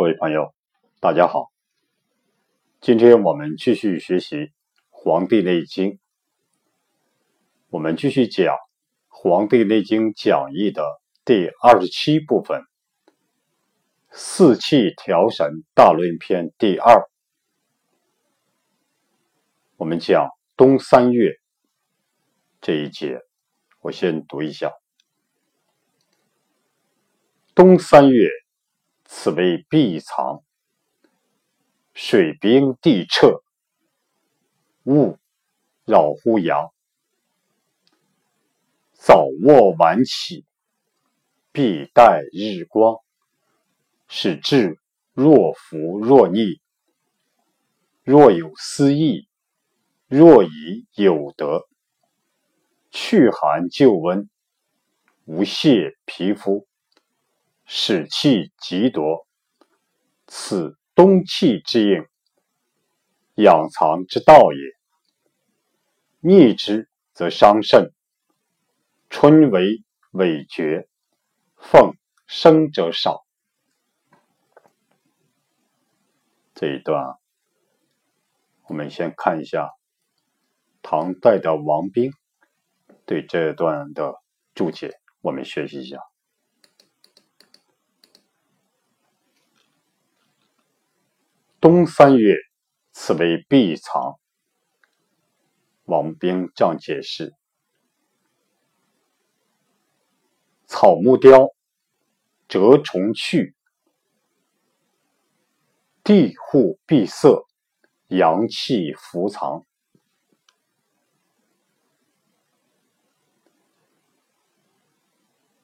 各位朋友，大家好。今天我们继续学习《黄帝内经》，我们继续讲《黄帝内经讲义》的第二十七部分——四气调神大论篇第二。我们讲冬三月这一节，我先读一下：冬三月。此为闭藏，水冰地彻，雾扰乎阳。早卧晚起，必待日光，使志若浮若逆。若有思意，若已有得，去寒就温，无泄皮肤。使气极夺，此冬气之应，养藏之道也。逆之则伤肾。春为尾绝，奉生者少。这一段，我们先看一下唐代的王冰对这段的注解，我们学习一下。冬三月，此为闭藏。王冰这样解释：草木凋，蛰虫去，地户闭塞，阳气伏藏。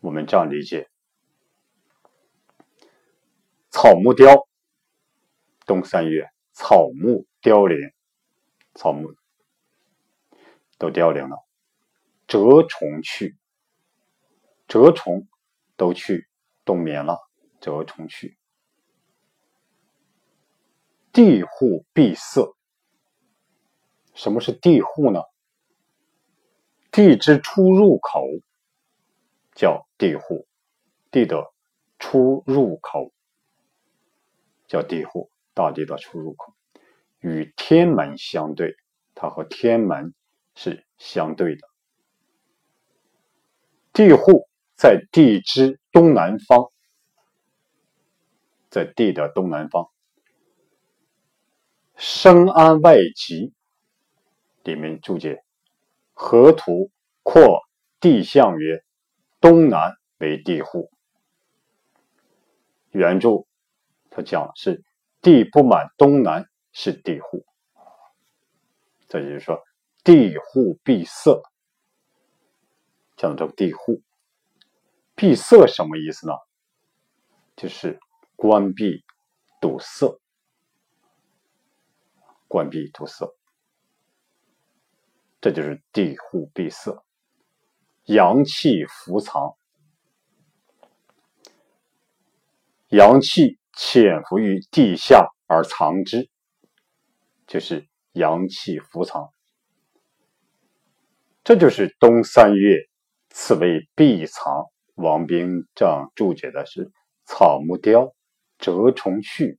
我们这样理解：草木凋。冬三月，草木凋零，草木都凋零了。蛰虫去，蛰虫都去冬眠了。蛰虫去，地户闭塞。什么是地户呢？地之出入口叫地户，地的出入口叫地户。大地的出入口与天门相对，它和天门是相对的。地户在地之东南方，在地的东南方。生安外极里面注解：河图括地象曰，东南为地户。原著他讲是。地不满东南是地户，这就是说地户闭塞，讲这个地户。闭塞什么意思呢？就是关闭、堵塞、关闭、堵塞，这就是地户闭塞，阳气伏藏，阳气。潜伏于地下而藏之，就是阳气伏藏。这就是冬三月，此为闭藏。王冰这样注解的是：草木凋，蛰虫去，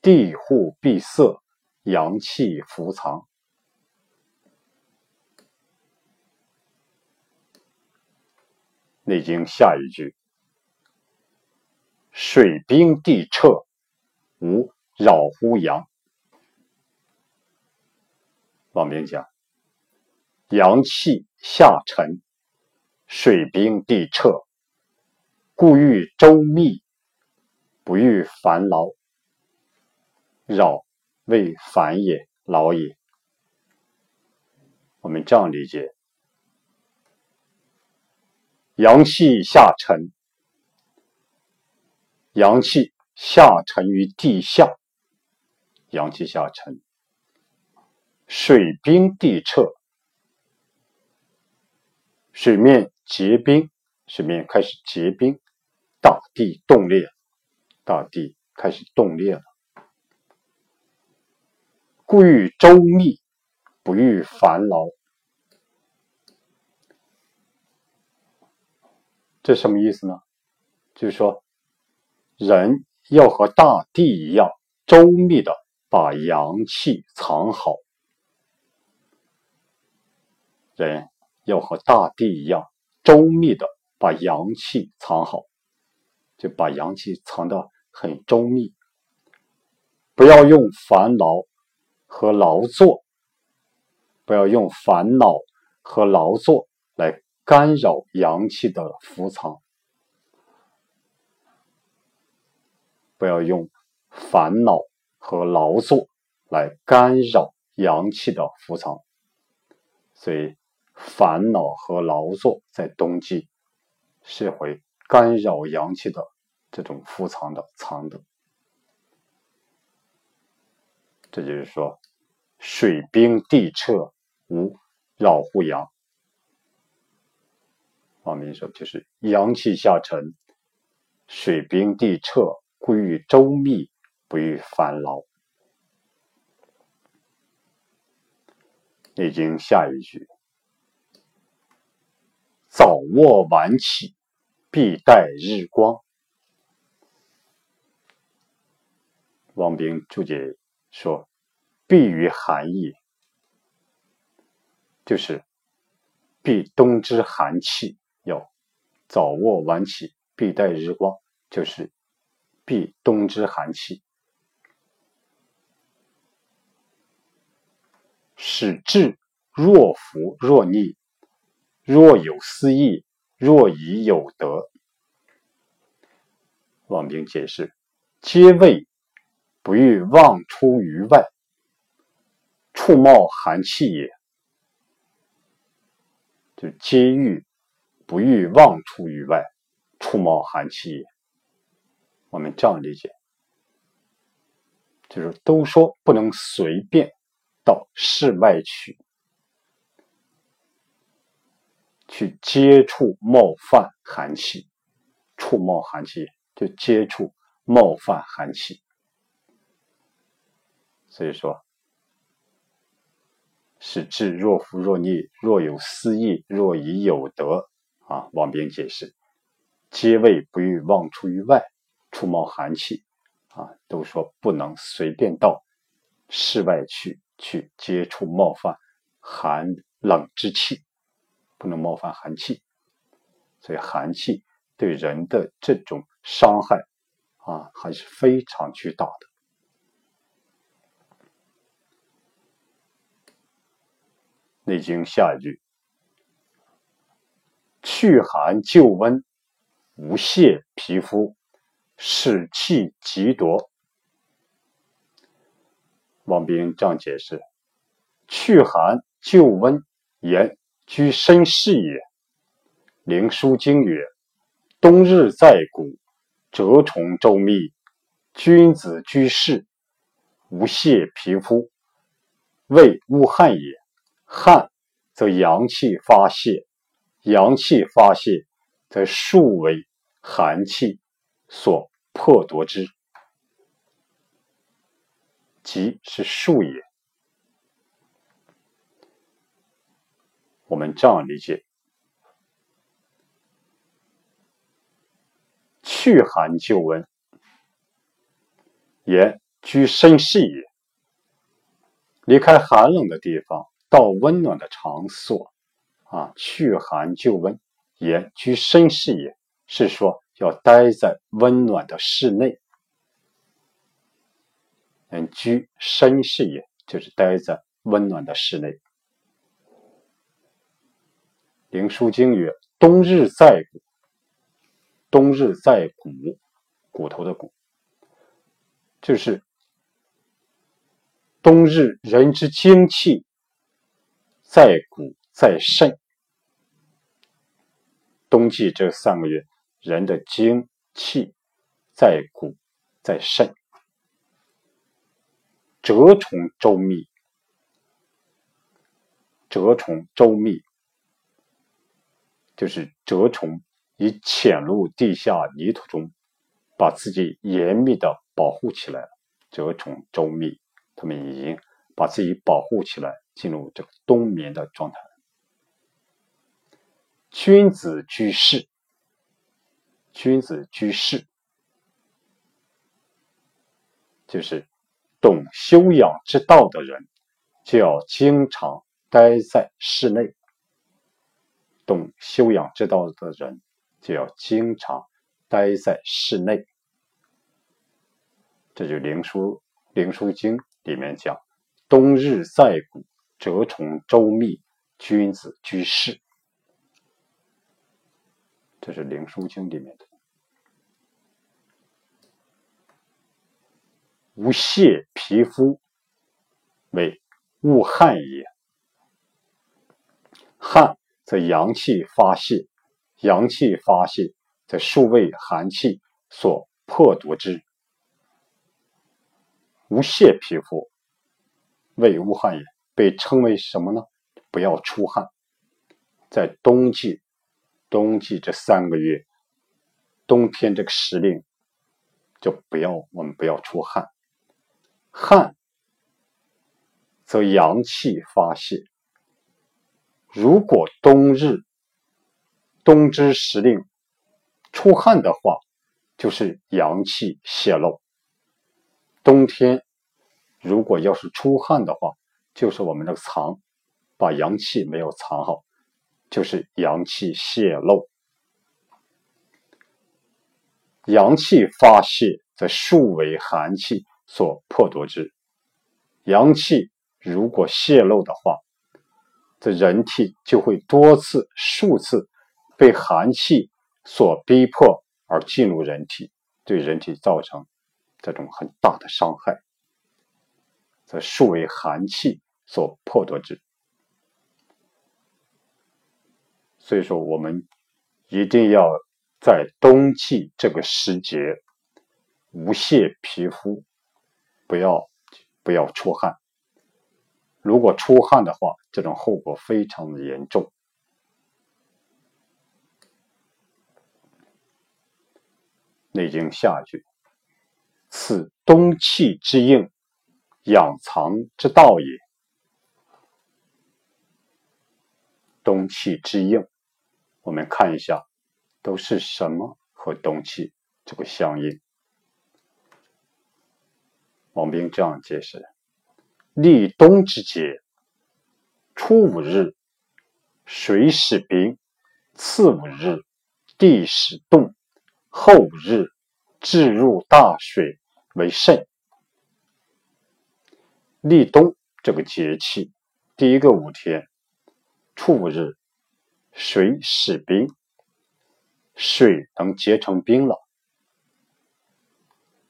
地户闭塞，阳气伏藏。内经下一句。水冰地彻，无扰乎阳。王明讲，阳气下沉，水冰地彻，故欲周密，不欲烦劳。扰为烦也，劳也。我们这样理解：阳气下沉。阳气下沉于地下，阳气下沉，水冰地彻，水面结冰，水面开始结冰，大地冻裂，大地开始冻裂了。故欲周密，不欲烦劳。这什么意思呢？就是说。人要和大地一样周密的把阳气藏好。人要和大地一样周密的把阳气藏好，就把阳气藏得很周密，不要用烦恼和劳作，不要用烦恼和劳作来干扰阳气的伏藏。不要用烦恼和劳作来干扰阳气的伏藏，所以烦恼和劳作在冬季是会干扰阳气的这种伏藏的藏的。这就是说，水冰地彻无扰乎阳。王明说，就是阳气下沉，水冰地彻。归于周密，不与烦劳。已经下一句：早卧晚起，必待日光。王冰注解说：“避于寒意，就是避冬之寒气。要早卧晚起，必待日光，就是。”避冬之寒气，使志若浮若逆，若有思意，若已有德。王冰解释：皆谓不欲望出于外，触冒寒气也。就皆欲不欲望出于外，触冒寒气也。我们这样理解，就是都说不能随便到室外去，去接触冒犯寒气，触冒寒气就接触冒犯寒气。所以说，使志若浮若逆，若有思意，若已有德啊。王冰解释，皆谓不欲望出于外。出冒寒气，啊，都说不能随便到室外去去接触冒犯寒冷之气，不能冒犯寒气，所以寒气对人的这种伤害啊还是非常巨大的。《内经》下一句：去寒救温，无泄皮肤。使气极夺。王冰这样解释：去寒救温，言居身事也。《灵枢经》曰：“冬日在谷，蛰虫周密，君子居士，无泄皮肤，谓恶汗也。汗则阳气发泄，阳气发泄，则数为寒气。”所破夺之，即是数也。我们这样理解：去寒救温，言居身事也。离开寒冷的地方，到温暖的场所，啊，去寒救温，言居身事也，是说。要待在温暖的室内，嗯，居身是也，就是待在温暖的室内。《灵枢经》曰：“冬日在骨，冬日在骨，骨头的骨，就是冬日人之精气在骨在肾。冬季这三个月。”人的精气在骨，在肾，蛰虫周密，蛰虫周密，就是蛰虫已潜入地下泥土中，把自己严密的保护起来了。蛰虫周密，他们已经把自己保护起来，进入这个冬眠的状态。君子居士。君子居士，就是懂修养之道的人，就要经常待在室内。懂修养之道的人，就要经常待在室内。这就《灵书·灵书经》里面讲：“冬日在谷，蛰虫周密，君子居室。”这是《灵书经》里面的。无泄皮肤，为恶汗也。汗则阳气发泄，阳气发泄则数为寒气所破夺之。无泄皮肤，为无汗也，被称为什么呢？不要出汗，在冬季，冬季这三个月，冬天这个时令，就不要我们不要出汗。汗则阳气发泄。如果冬日冬之时令出汗的话，就是阳气泄露。冬天，如果要是出汗的话，就是我们的藏把阳气没有藏好，就是阳气泄露。阳气发泄，则数为寒气所破夺之。阳气如果泄露的话，这人体就会多次、数次被寒气所逼迫而进入人体，对人体造成。这种很大的伤害，则数为寒气所破夺之。所以说，我们一定要在冬季这个时节无泄皮肤，不要不要出汗。如果出汗的话，这种后果非常的严重。《内经》下句。此冬气之应，养藏之道也。冬气之应，我们看一下，都是什么和冬气这个相应？王冰这样解释：立冬之节，初五日，水始冰；次五日，地始冻；后五日。置入大水为肾。立冬这个节气，第一个五天，初五日，水始冰，水能结成冰了，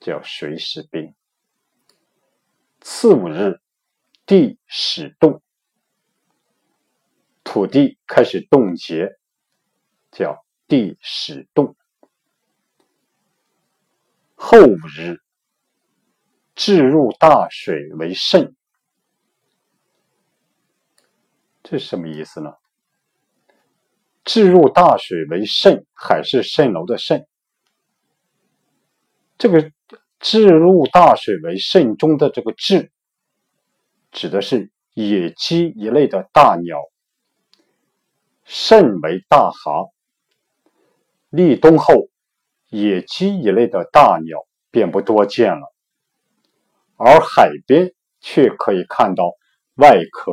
叫水始冰。四五日，地始冻，土地开始冻结，叫地始冻。后五日，置入大水为肾，这是什么意思呢？置入大水为肾，海市蜃楼的肾。这个置入大水为肾中的这个置，指的是野鸡一类的大鸟。肾为大蛤，立冬后。野鸡一类的大鸟便不多见了，而海边却可以看到外壳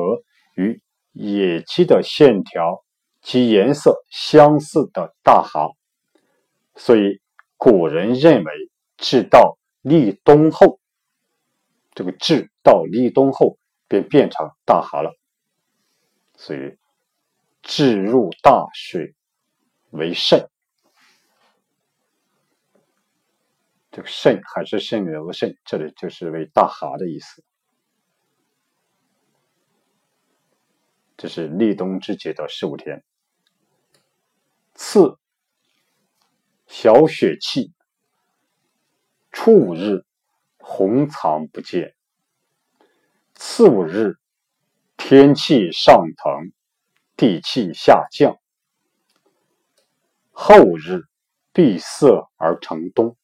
与野鸡的线条及颜色相似的大蛤，所以古人认为，至道立冬后，这个至到立冬后便变成大蛤了，所以至入大水为肾。这个肾还是肾流的肾，这里就是为大蛤的意思。这是立冬之节的十五天。次小雪气，初五日红藏不见。次五日天气上腾，地气下降。后日闭塞而成冬。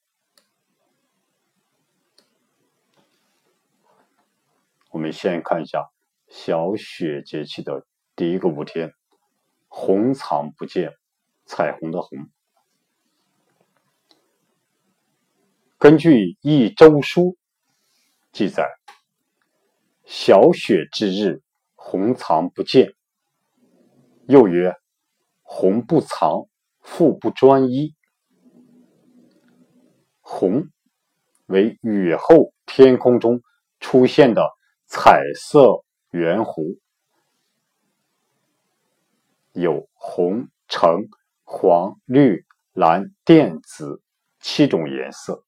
我们先看一下小雪节气的第一个五天，红藏不见，彩虹的红。根据《一周书》记载：小雪之日，红藏不见。又曰：红不藏，复不专一。红为雨后天空中出现的彩色圆弧，有红、橙、黄、绿、蓝、靛、紫七种颜色。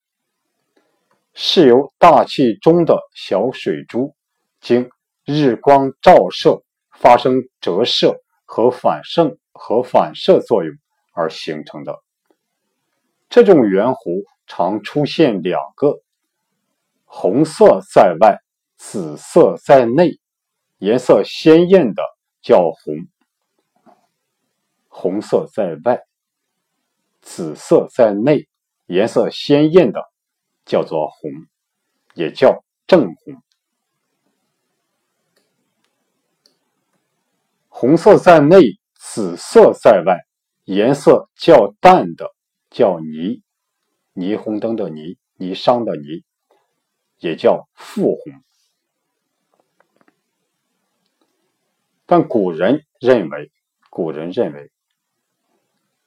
是由大气中的小水珠经日光照射发生折射和反射和反射作用而形成的。这种圆弧常出现两个，红色在外，紫色在内，颜色鲜艳的叫红；红色在外，紫色在内，颜色鲜艳的。叫做红，也叫正红。红色在内，紫色在外，颜色较淡的叫霓，霓虹灯的霓，霓裳的霓，也叫复红。但古人认为，古人认为，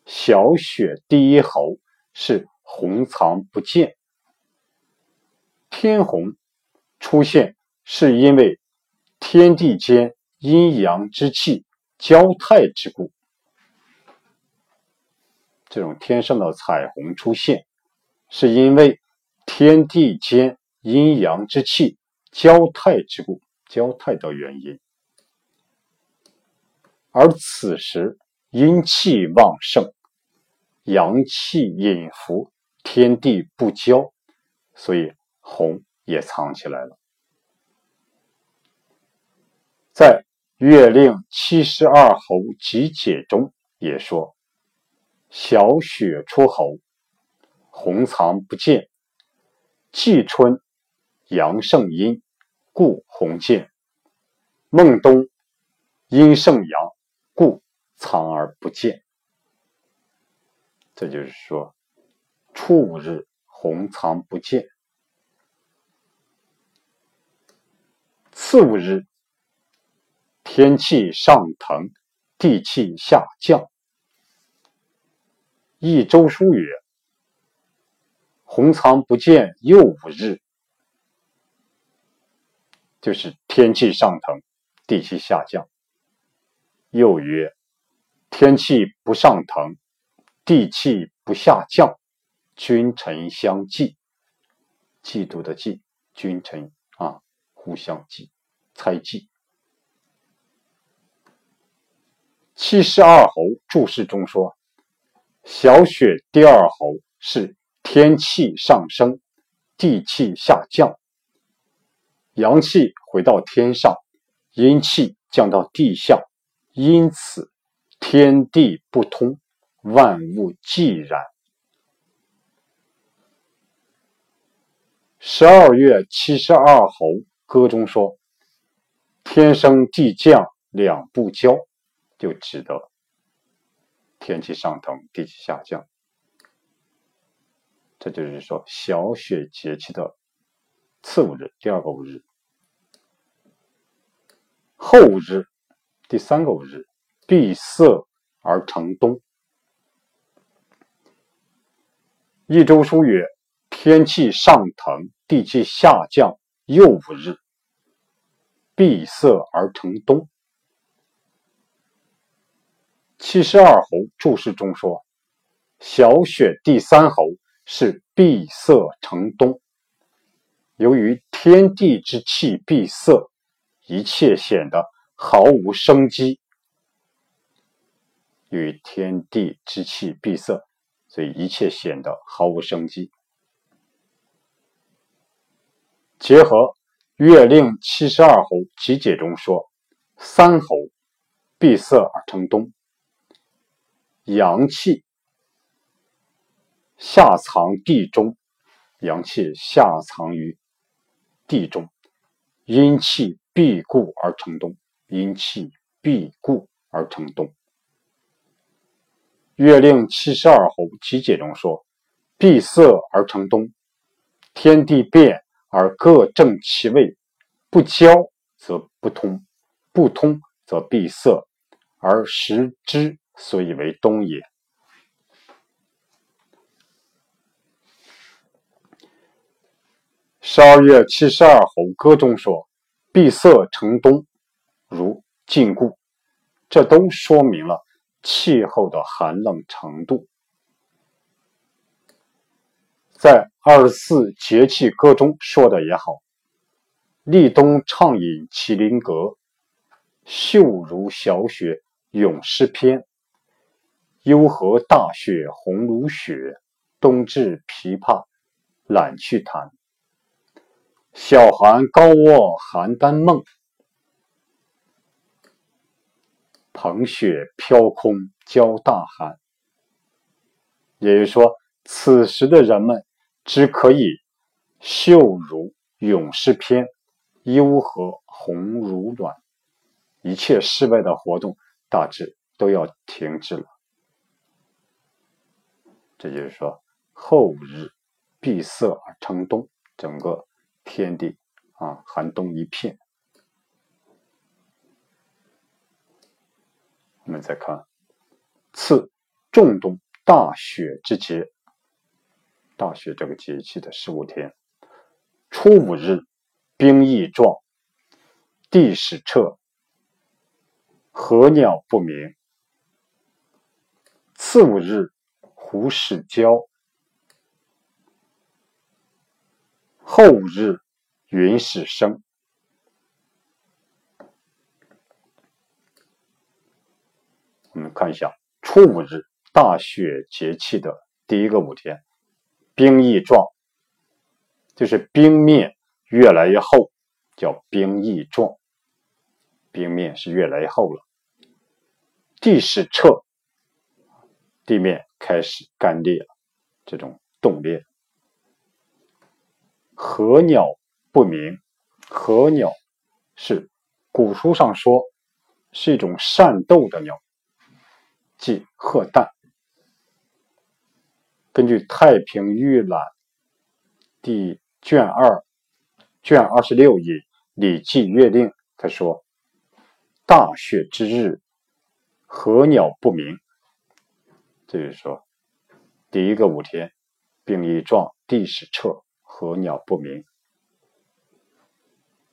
小雪第一候是红藏不见。天虹出现是因为天地间阴阳之气交泰之故。这种天上的彩虹出现，是因为天地间阴阳之气交泰之故，交泰的原因。而此时阴气旺盛，阳气隐伏，天地不交，所以。红也藏起来了。在《月令七十二候集解》中也说：“小雪出侯，红藏不见。季春阳盛阴，故红见；孟冬阴盛阳，故藏而不见。”这就是说，初五日红藏不见。次五日，天气上腾，地气下降。一周书曰：“红藏不见，又五日，就是天气上腾，地气下降。”又曰：“天气不上腾，地气不下降，君臣相忌。嫉妒的忌，君臣，互相忌。”猜忌。七十二候注释中说：“小雪第二候是天气上升，地气下降，阳气回到天上，阴气降到地下，因此天地不通，万物寂然。”十二月七十二候歌中说。天升地降两不交，就指的天气上腾，地气下降。这就是说，小雪节气的次五日，第二个五日，后五日，第三个五日，闭塞而成冬。一周书曰：天气上腾，地气下降，又五日。闭塞而成冬。七十二候注释中说：“小雪第三候是闭塞成冬。由于天地之气闭塞，一切显得毫无生机。由于天地之气闭塞，所以一切显得毫无生机。结合。”《月令七十二候集解》中说：“三候闭塞而成冬，阳气下藏地中，阳气下藏于地中，阴气闭固而成冬，阴气闭固而成冬。”《月令七十二候集解》中说：“闭塞而成冬，天地变。”而各正其位，不交则不通，不通则闭塞，而时之所以为东也。十二月七十二候歌中说：“闭塞成东，如禁锢。”这都说明了气候的寒冷程度。在二十四节气歌中说的也好：“立冬畅饮麒麟阁，秀如小雪咏诗篇。幽河大雪红如血，冬至琵琶懒去弹。”小寒高卧邯郸梦，蓬雪飘空交大寒。也就是说，此时的人们只可以秀如咏诗篇，幽和红如暖，一切室外的活动大致都要停止了。这就是说，后日闭塞而成冬，整个。天地啊，寒冬一片。我们再看，次仲冬大雪之节，大雪这个节气的十五天，初五日，冰翼状，地始彻，禾鸟不鸣。次五日，胡始交。后五日，云始生。我们看一下初五日，大雪节气的第一个五天，冰翼状，就是冰面越来越厚，叫冰翼状。冰面是越来越厚了。地始彻，地面开始干裂了，这种冻裂。禾鸟不鸣，禾鸟是古书上说是一种善斗的鸟，即鹤蛋。根据《太平御览》第卷二卷二十六页《礼记月令》，他说：“大雪之日，禾鸟不鸣。”这就是说，第一个五天，病一状，地始彻。禾鸟不鸣。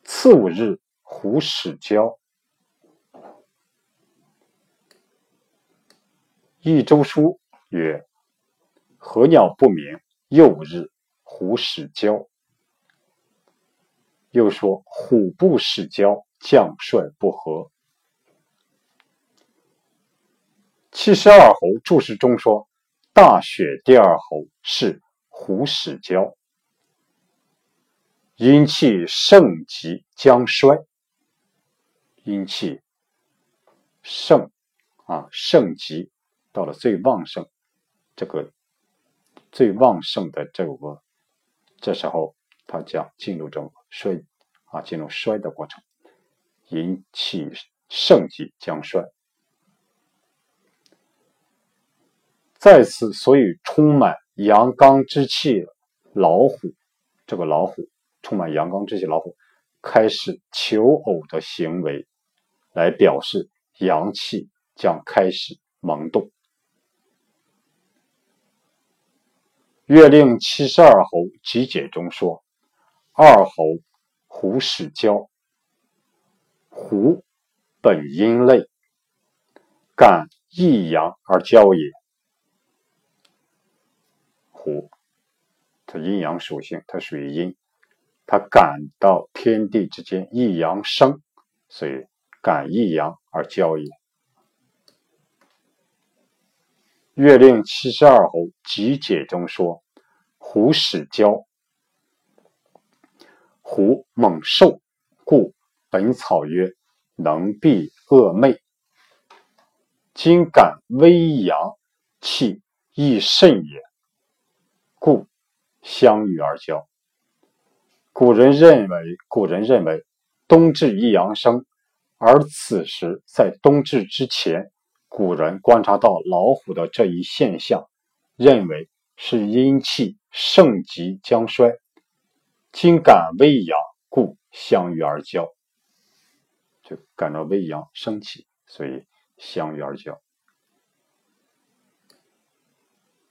次五日，胡始交。益州书曰：“何鸟不鸣。”又日，胡始交。又说：“虎不始交，将帅不和。”七十二候注释中说：“大雪第二候是胡始交。”阴气盛极将衰，阴气盛啊盛极到了最旺盛，这个最旺盛的这个这时候，它将进入这种衰啊进入衰的过程。阴气盛极将衰，在此所以充满阳刚之气，老虎这个老虎。充满阳刚之气，老虎开始求偶的行为，来表示阳气将开始萌动。月令七十二候集解中说：“二候虎始交，虎本阴类，感益阳而交也。虎，它阴阳属性，它属于阴。”它感到天地之间一阳生，所以感一阳而交也。月令七十二候集解中说：“虎始交，虎猛兽，故本草曰能避恶魅。今感微阳气亦甚也，故相与而交。”古人认为，古人认为冬至一阳生，而此时在冬至之前，古人观察到老虎的这一现象，认为是阴气盛极将衰。今感微阳，故相遇而交。就感到微阳升起，所以相遇而交。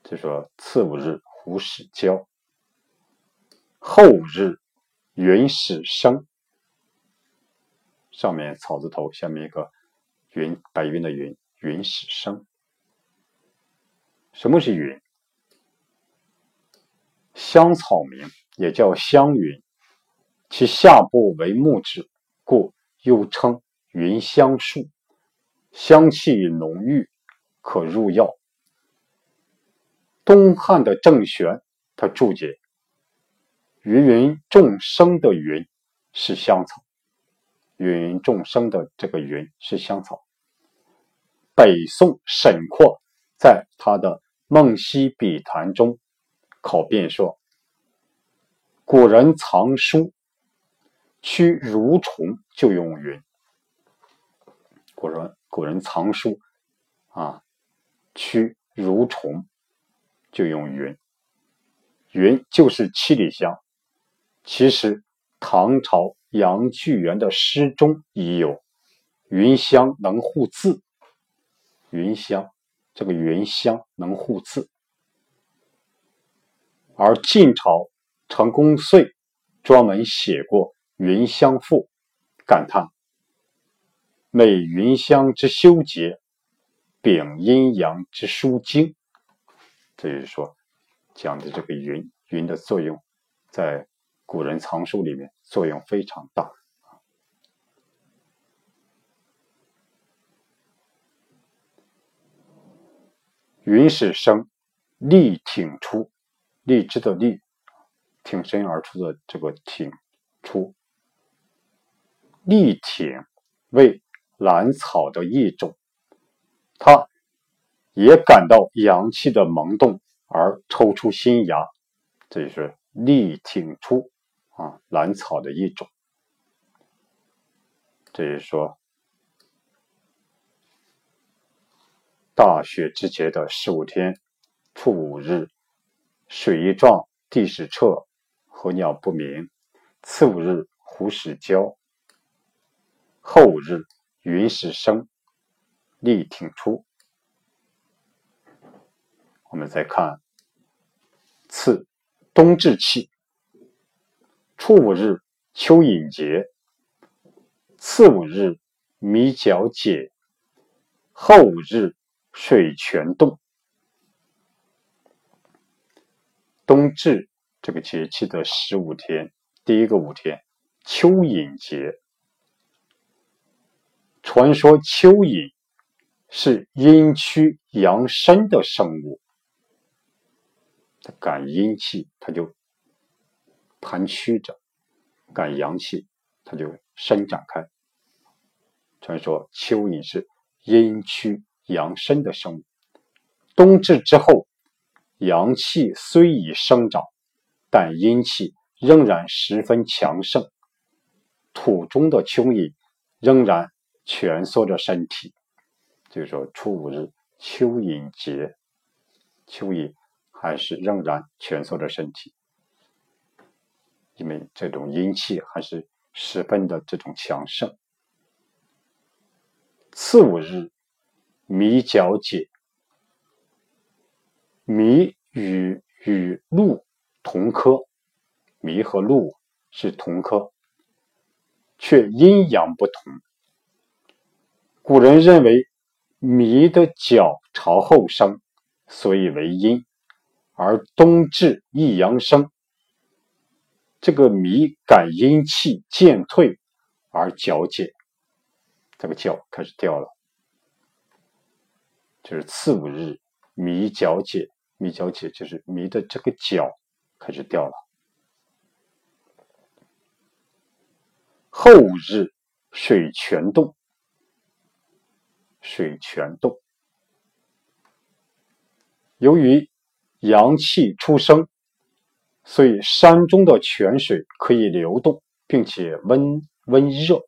就说次五日，虎始交；后日，云始生。上面草字头，下面一个云，白云的云，云始生。什么是云？香草名，也叫香云，其下部为木质，故又称云香树。香气浓郁，可入药。东汉的郑玄他注解：“芸芸众生的云是香草，芸芸众生的这个云是香草。”北宋沈括在他的《梦溪笔谈》中考辩说：“古人藏书，驱蠕虫就用云。古人古人藏书啊，驱蠕虫。”就用云，云就是七里香。其实唐朝杨巨源的诗中已有“云香能护字”，云香这个云香能护字。而晋朝成公遂专门写过《云香赋》，感叹：“美云香之修洁，秉阴阳之疏经。”这就是说，讲的这个云云的作用，在古人藏书里面作用非常大。云是生，立挺出，立枝的立，挺身而出的这个挺出，立挺为兰草的一种，它。也感到阳气的萌动而抽出新芽，这就是力挺出啊兰草的一种。这是说，大雪之节的十五天，初五日，水一壮，地始彻，候鸟不鸣；次五日，湖始交；后五日，云始生，力挺出。我们再看次冬至气，初五日蚯蚓节，次五日米角解，后五日水泉洞。冬至这个节气的十五天，第一个五天蚯蚓节。传说蚯蚓是阴虚阳生的生物。它感阴气，它就盘曲着；感阳气，它就伸展开。传说蚯蚓是阴虚阳生的生物。冬至之后，阳气虽已生长，但阴气仍然十分强盛。土中的蚯蚓仍然蜷缩着身体。就是说，初五日蚯蚓节，蚯蚓。还是仍然蜷缩着身体，因为这种阴气还是十分的这种强盛。次五日，米角解。米与与鹿同科，米和鹿是同科，却阴阳不同。古人认为米的角朝后生，所以为阴。而冬至一阳生，这个米感阴气渐退而角解，这个角开始掉了，就是次五日米角解，米角解就是米的这个角开始掉了。后五日水泉动，水泉动，由于。阳气出生，所以山中的泉水可以流动，并且温温热。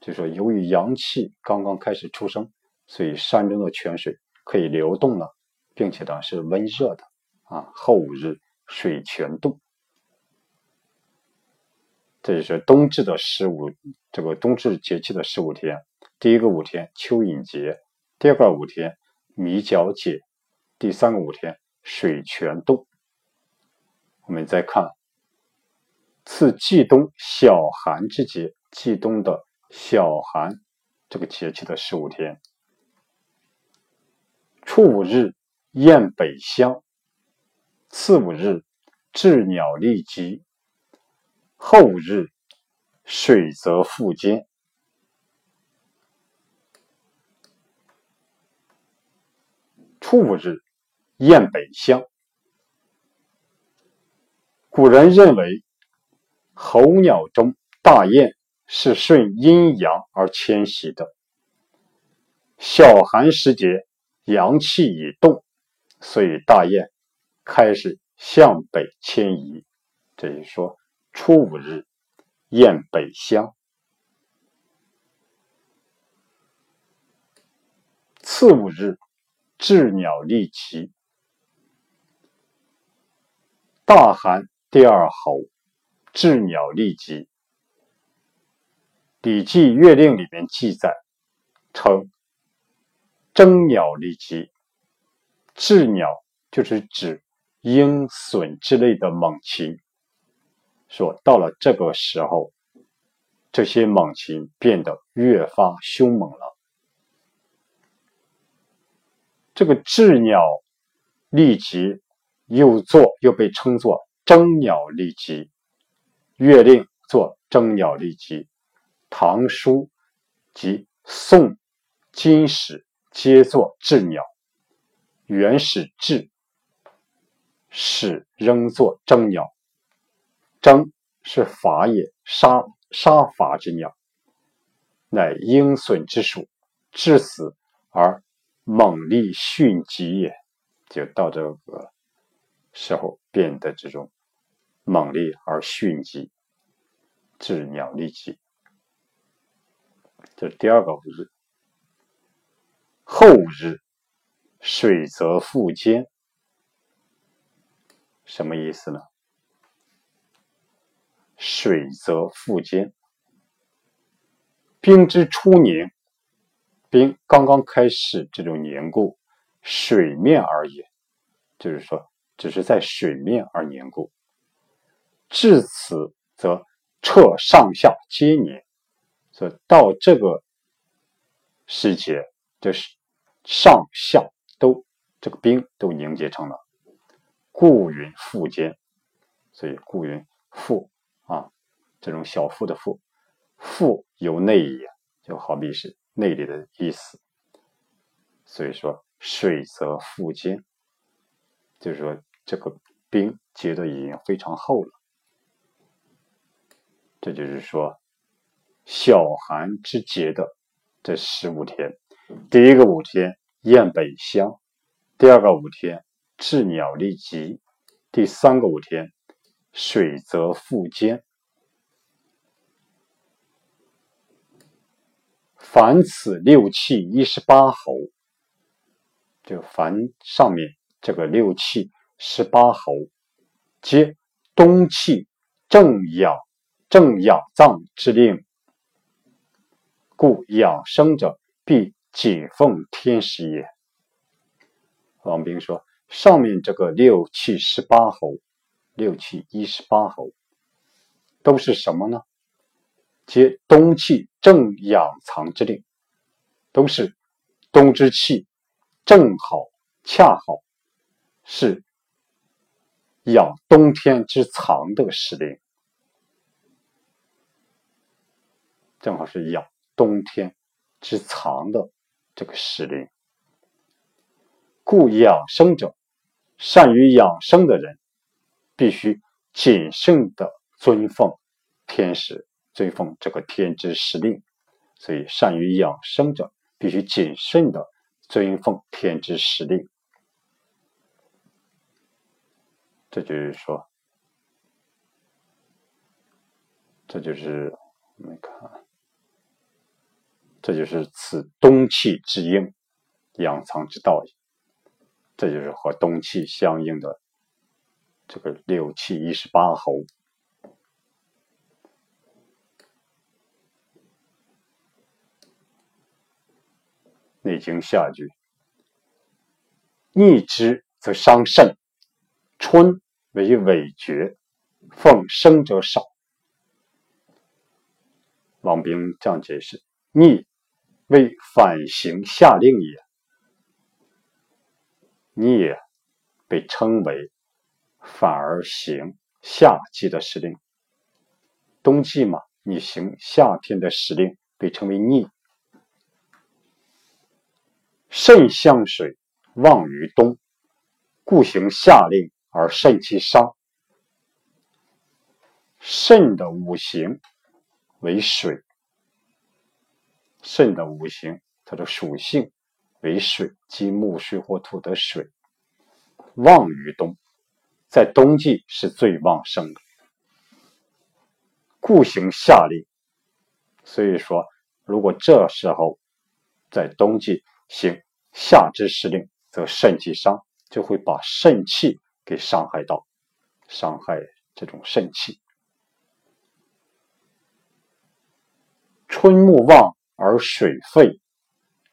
就说由于阳气刚刚开始出生，所以山中的泉水可以流动了，并且呢是温热的啊。后五日水泉冻，这就是冬至的十五，这个冬至节气的十五天。第一个五天蚯蚓节，第二个五天米角节，第三个五天水泉冻。我们再看，次季冬小寒之节，季冬的小寒这个节气的十五天。初五日雁北乡，次五日雉鸟离集，后五日水泽复坚。初五日雁北乡。古人认为，候鸟中大雁是顺阴阳而迁徙的。小寒时节，阳气已动，所以大雁开始向北迁移。这就说，初五日雁北乡，次五日雉鸟离集，大寒。第二候，雉鸟离集，《礼记月令》里面记载称：“征鸟离集。”雉鸟就是指鹰、隼之类的猛禽。说到了这个时候，这些猛禽变得越发凶猛了。这个雉鸟立集又作又被称作。征鸟立集，月令作征鸟立集，唐书及宋金史皆作雉鸟，原始志始仍作征鸟。征是伐也，杀杀伐之鸟，乃鹰隼之属，至死而猛力迅疾也。就到这个时候变得这种。猛烈而迅疾，雉鸟利疾。这是第二个五日。后日，水则复坚。什么意思呢？水则复坚，冰之初凝，冰刚刚开始这种凝固，水面而已，就是说，只是在水面而凝固。至此，则彻上下皆凝，所以到这个时节，就是上下都这个冰都凝结成了，故云腹坚。所以故云腹啊，这种小腹的腹，腹由内也，就好比是内里的意思。所以说水则腹坚，就是说这个冰结的已经非常厚了。这就是说，小寒之节的这十五天，第一个五天雁北乡，第二个五天雉鸟离集，第三个五天水泽复坚。凡此六气一十八候，就凡上面这个六气十八候，皆冬气正养。正养脏之令，故养生者必解奉天时也。王兵说：“上面这个六气十八候，六气一十八候，都是什么呢？皆冬气正养藏之令，都是冬之气，正好恰好是养冬天之藏的时令。”正好是养冬天之藏的这个时令，故养生者，善于养生的人，必须谨慎的尊奉天时，尊奉这个天之时令。所以，善于养生者必须谨慎的尊奉天之时令。这就是说，这就是我们看。这就是此冬气之应，养藏之道也。这就是和冬气相应的这个六气一十八候。内经下句：逆之则伤肾，春为尾绝，奉生者少。王冰这样解释：逆为反行下令也，逆被称为反而行夏季的时令。冬季嘛，你行夏天的时令，被称为逆。肾向水，旺于冬，故行夏令而肾气伤。肾的五行。”为水，肾的五行，它的属性为水，金木水火土的水，旺于冬，在冬季是最旺盛的。故行夏令，所以说，如果这时候在冬季行夏之时令，则肾气伤，就会把肾气给伤害到，伤害这种肾气。春木旺而水废，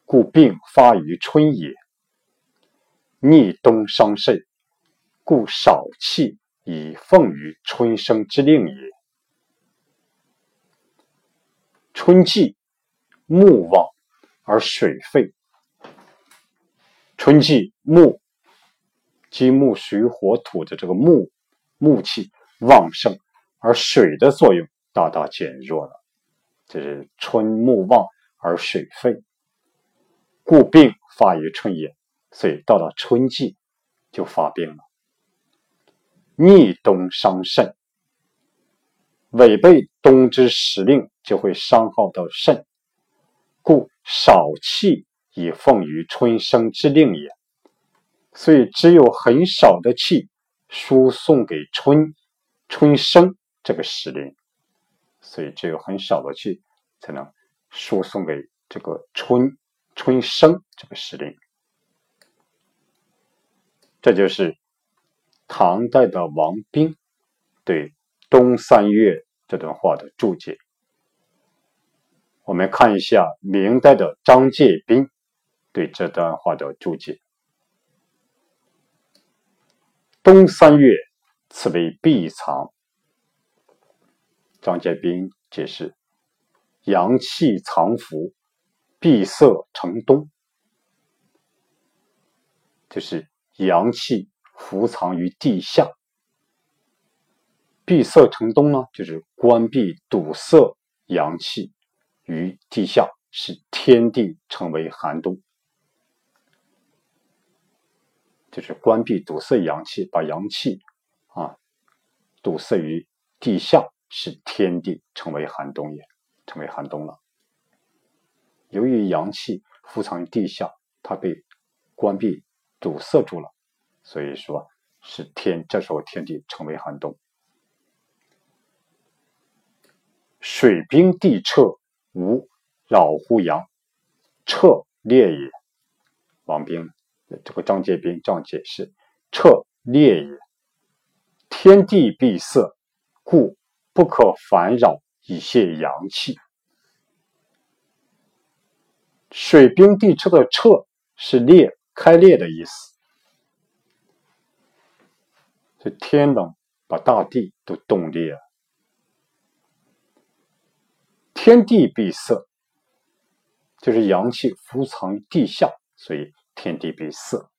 故病发于春也。逆冬伤肾，故少气以奉于春生之令也。春季木旺而水废，春季木金木水火土的这个木木气旺盛，而水的作用大大减弱了。这是春木旺而水肺，故病发于春也。所以到了春季就发病了。逆冬伤肾，违背冬之时令，就会伤耗到肾，故少气以奉于春生之令也。所以只有很少的气输送给春春生这个时令。所以只有很少的气才能输送给这个春春生这个时令。这就是唐代的王冰对“冬三月”这段话的注解。我们看一下明代的张介宾对这段话的注解：“冬三月，此为闭藏。”张介宾解释：“阳气藏伏，闭塞成冬，就是阳气伏藏于地下。闭塞成冬呢，就是关闭堵塞阳气于地下，使天地成为寒冬。就是关闭堵塞阳气，把阳气啊堵塞于地下。”使天地成为寒冬也，成为寒冬了。由于阳气伏藏于地下，它被关闭堵塞住了，所以说是天这时候天地成为寒冬。水冰地彻，无扰乎阳，彻烈也。王冰这个张介宾这样解释：彻烈也，天地闭塞，故。不可烦扰以泄阳气。水冰地车的“彻”是裂、开裂的意思。这天冷，把大地都冻裂了。天地闭塞，就是阳气伏藏于地下，所以天地闭塞，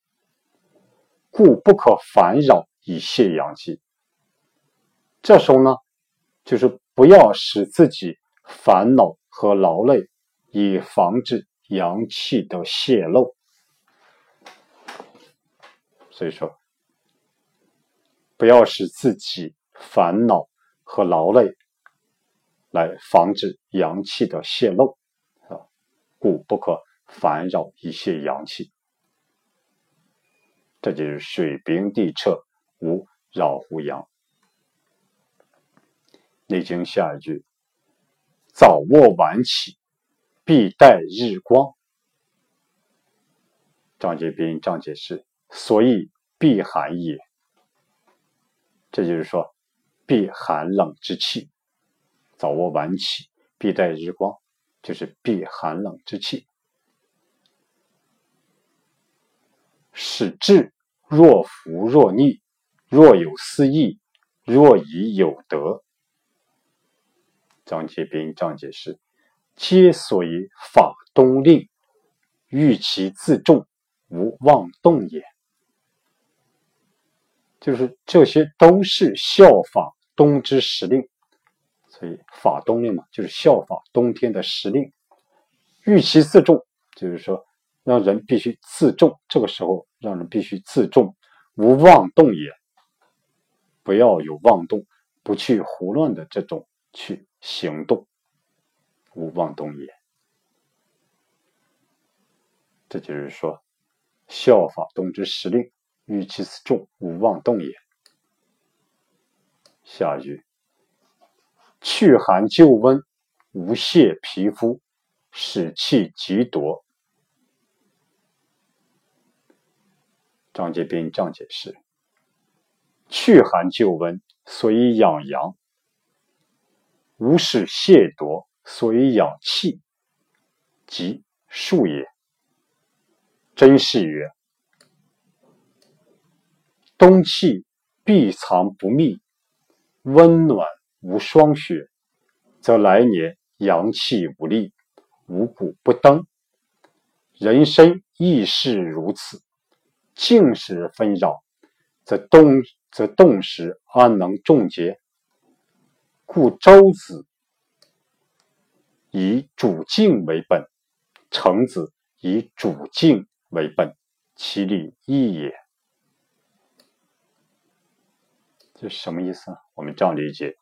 故不可烦扰以泄阳气。这时候呢？就是不要使自己烦恼和劳累，以防止阳气的泄漏。所以说，不要使自己烦恼和劳累，来防止阳气的泄漏，啊，故不可烦扰一些阳气。这就是水冰地彻，无扰乎阳。《内经》下一句：“早卧晚起，必待日光。”张介宾这样解释：“所以避寒也。”这就是说，避寒冷之气。早卧晚起，必待日光，就是避寒冷之气。使志若浮若逆，若有思意，若已有德。张节斌张解释，皆所以法东令，欲其自重，无妄动也。就是这些都是效法冬之时令，所以法冬令嘛，就是效法冬天的时令。欲其自重，就是说让人必须自重。这个时候让人必须自重，无妄动也，不要有妄动，不去胡乱的这种去行动，无妄动也。这就是说，效法冬之时令。欲其自重，无妄动也。下句：去寒就温，无泄皮肤，使气极夺。张节斌这样解释：去寒就温，所以养阳；无事泄夺，所以养气，即数也。真是曰。冬气必藏不密，温暖无霜雪，则来年阳气无力，五谷不登。人身亦是如此。静时纷扰，则冬则冻时安能众结？故周子以主静为本，程子以主静为本，其理异也。这什么意思呢？我们这样理解：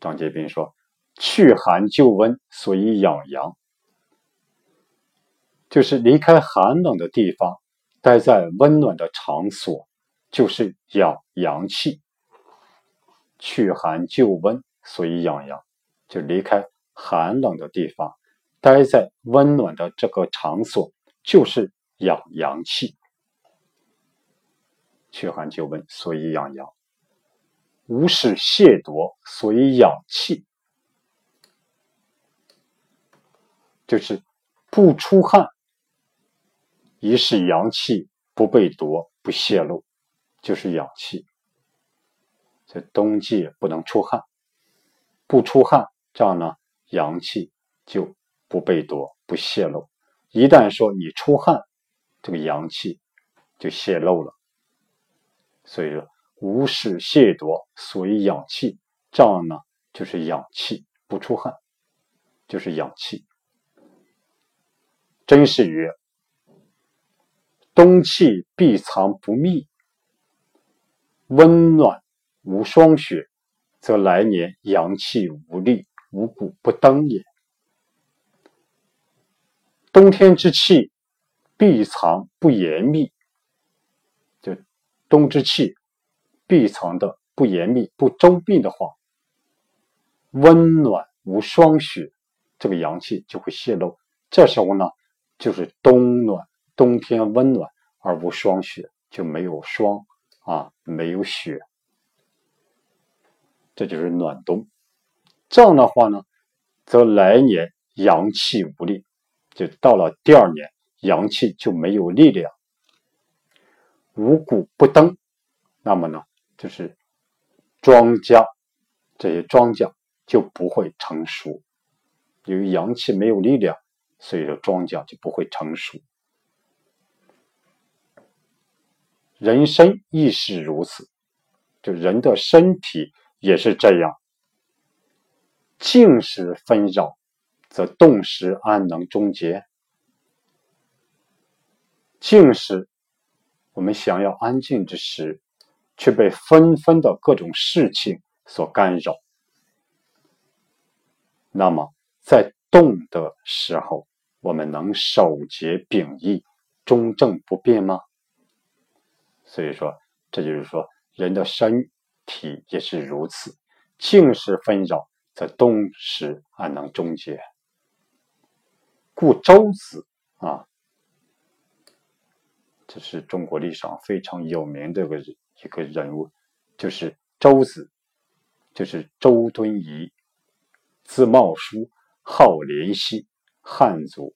张杰斌说，去寒就温，所以养阳，就是离开寒冷的地方，待在温暖的场所，就是养阳气。去寒就温，所以养阳，就离开寒冷的地方，待在温暖的这个场所，就是养阳气。去寒就温，所以养阳；无使亵夺，所以养气。就是不出汗，以使阳气不被夺、不泄露，就是养气。在冬季不能出汗，不出汗，这样呢，阳气就不被夺、不泄露。一旦说你出汗，这个阳气就泄露了。所以说，无事亵夺，所以养气。这样呢，就是养气，不出汗，就是养气。真是曰：冬气必藏不密，温暖无霜雪，则来年阳气无力，五谷不登也。冬天之气必藏不严密。就冬之气必藏的不严密、不周密的话，温暖无霜雪，这个阳气就会泄露。这时候呢，就是冬暖，冬天温暖而无霜雪，就没有霜啊，没有雪，这就是暖冬。这样的话呢，则来年阳气无力，就到了第二年，阳气就没有力量。五谷不登，那么呢，就是庄稼这些庄稼就不会成熟，由于阳气没有力量，所以说庄稼就不会成熟。人生亦是如此，就人的身体也是这样。静时纷扰，则动时安能终结？静时。我们想要安静之时，却被纷纷的各种事情所干扰。那么，在动的时候，我们能守节秉义、中正不变吗？所以说，这就是说，人的身体也是如此。静时纷扰，则冬时安能终结？故周子啊。这是中国历史上非常有名的一个一个人物，就是周子，就是周敦颐，字茂叔，号濂溪，汉族，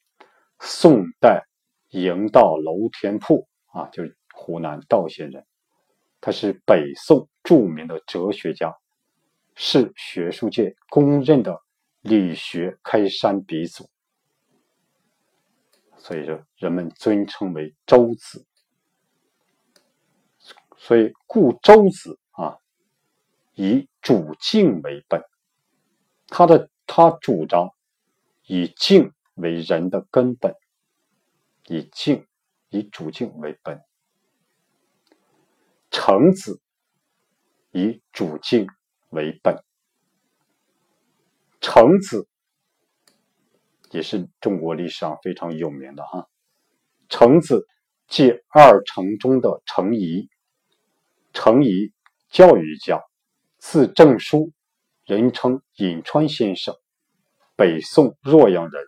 宋代营道楼田铺啊，就是湖南道县人，他是北宋著名的哲学家，是学术界公认的理学开山鼻祖，所以说人们尊称为周子。所以故周子啊，以主静为本，他的他主张以静为人的根本。以静，以主静为本。程子以主静为本。程子也是中国历史上非常有名的哈。程子即二程中的程颐，程颐教育家，字正书，人称颍川先生，北宋洛阳人，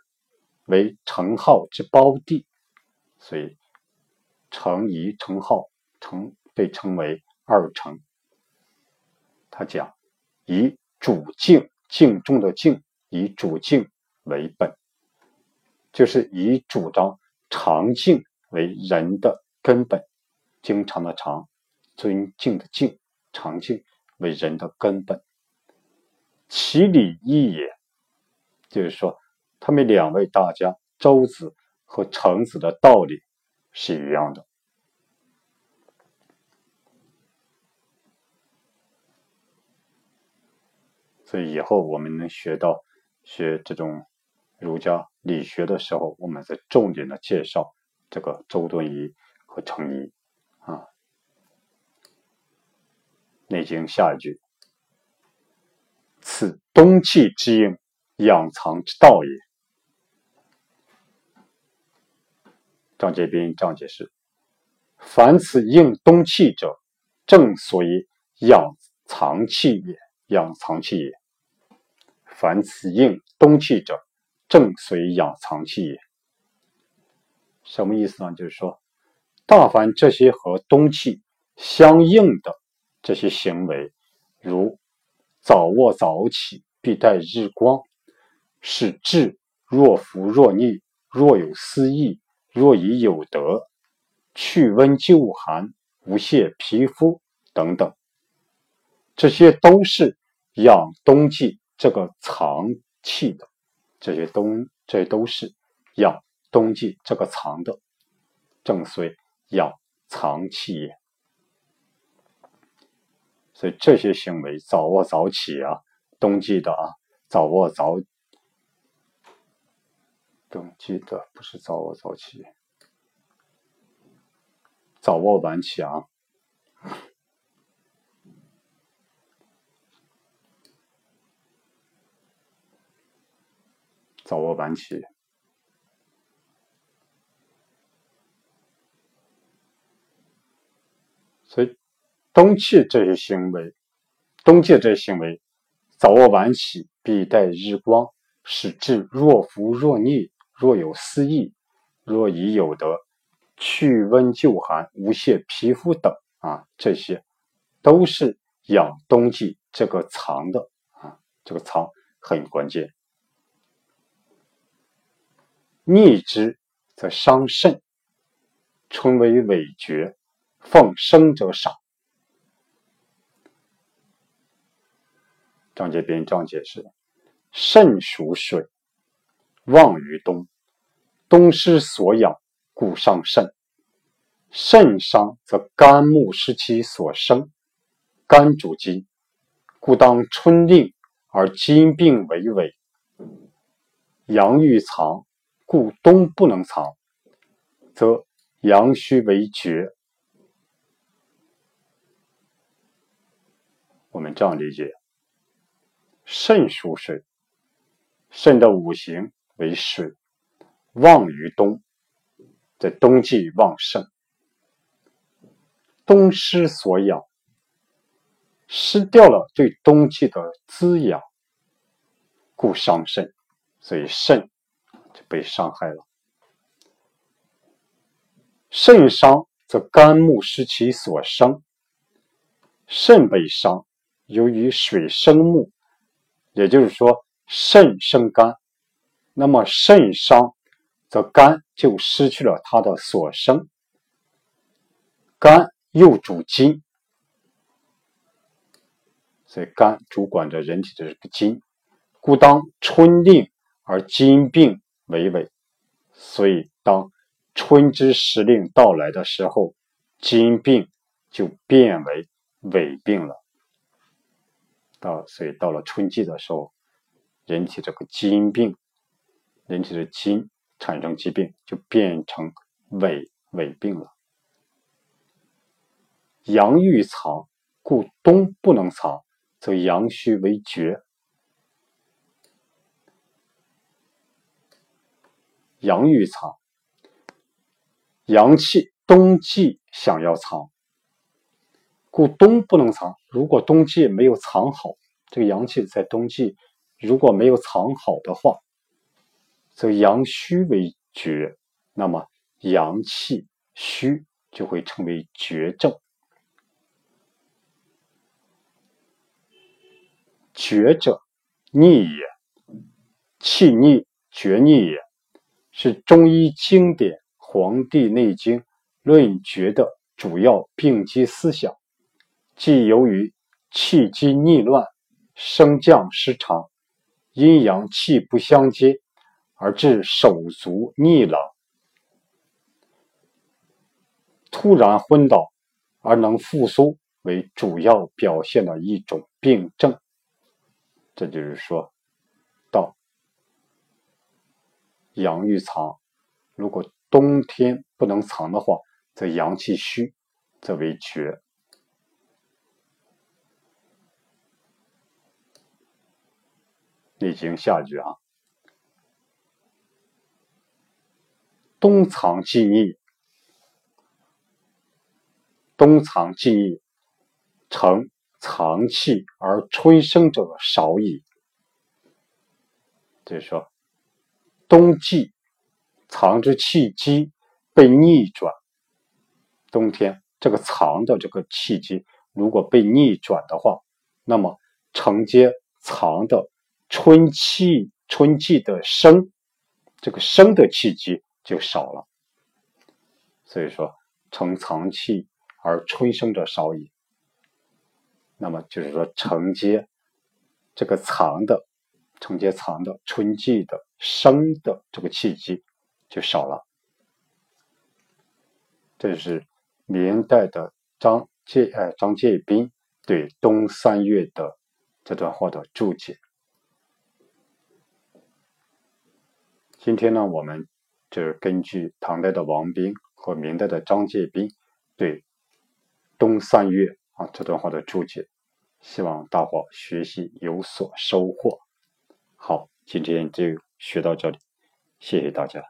为程颢之胞弟。所以，程颐、程颢程被称为二程。他讲以主静，静中的静，以主静为本，就是以主张常静为人的根本。经常的常，尊敬的敬，常静为人的根本。其理义也，就是说，他们两位大家，周子。和程子的道理是一样的，所以以后我们能学到学这种儒家理学的时候，我们再重点的介绍这个周敦颐和程颐啊，《内经》下一句：“此冬气之应，养藏之道也。”张杰斌张解释：凡此应冬气者，正所以养藏气也。养藏气也。凡此应冬气者，正随养藏气也。什么意思呢？就是说，大凡这些和冬气相应的这些行为，如早卧早起，必待日光，使志若浮若逆，若有思意。若已有德，去温救寒，无泄皮肤等等，这些都是养冬季这个藏气的。这些冬，这都是养冬季这个藏的，正虽养藏气也。所以这些行为，早卧早起啊，冬季的啊，早卧早。冬季的不是早卧早起，早卧晚起啊，早卧晚起，所以冬季这些行为，冬季这些行为，早卧晚起，必待日光，使至若浮若逆。若有私意，若已有得，去温救寒，无泄皮肤等啊，这些都是养冬季这个藏的啊，这个藏很关键。逆之则伤肾，春为痿厥，奉生者少。张节斌这样解释：肾属水。旺于冬，冬湿所养，故伤肾。肾伤则肝木失其所生，肝主筋，故当春令而筋病为痿。阳欲藏，故冬不能藏，则阳虚为绝。我们这样理解：肾属水，肾的五行。为水，旺于冬，在冬季旺盛，冬湿所养，失掉了对冬季的滋养，故伤肾，所以肾被伤害了。肾伤则肝木失其所生，肾被伤，由于水生木，也就是说肾生肝。那么肾伤，则肝就失去了它的所生。肝又主筋，所以肝主管着人体的这个筋。故当春令而筋病为痿，所以当春之时令到来的时候，筋病就变为痿病了。到所以到了春季的时候，人体这个筋病，人体的筋产生疾病，就变成痿痿病了。阳欲藏，故冬不能藏，则阳虚为绝。阳欲藏，阳气冬季想要藏，故冬不能藏。如果冬季没有藏好，这个阳气在冬季如果没有藏好的话，则阳虚为绝。那么阳气虚就会成为绝症。绝者，逆也；气逆，绝逆也。是中医经典《黄帝内经》论绝的主要病机思想，即由于气机逆乱、升降失常、阴阳气不相接，而致手足逆冷、突然昏倒而能复苏为主要表现的一种病症。这就是说，到阳欲藏，如果冬天不能藏的话，则阳气虚，则为绝。易经下句啊，冬藏既逆，冬藏既逆，成。藏气而春生者少矣。就是说，冬季藏之气机被逆转，冬天这个藏的这个气机如果被逆转的话，那么承接藏的春气、春季的生，这个生的气机就少了。所以说，成藏气而春生者少矣。那么就是说，承接这个藏的、承接藏的春季的生的这个契机就少了。这就是明代的张介哎张介宾对冬三月的这段话的注解。今天呢，我们就是根据唐代的王冰和明代的张介宾对冬三月。啊，这段话的注解，希望大伙学习有所收获。好，今天就学到这里，谢谢大家。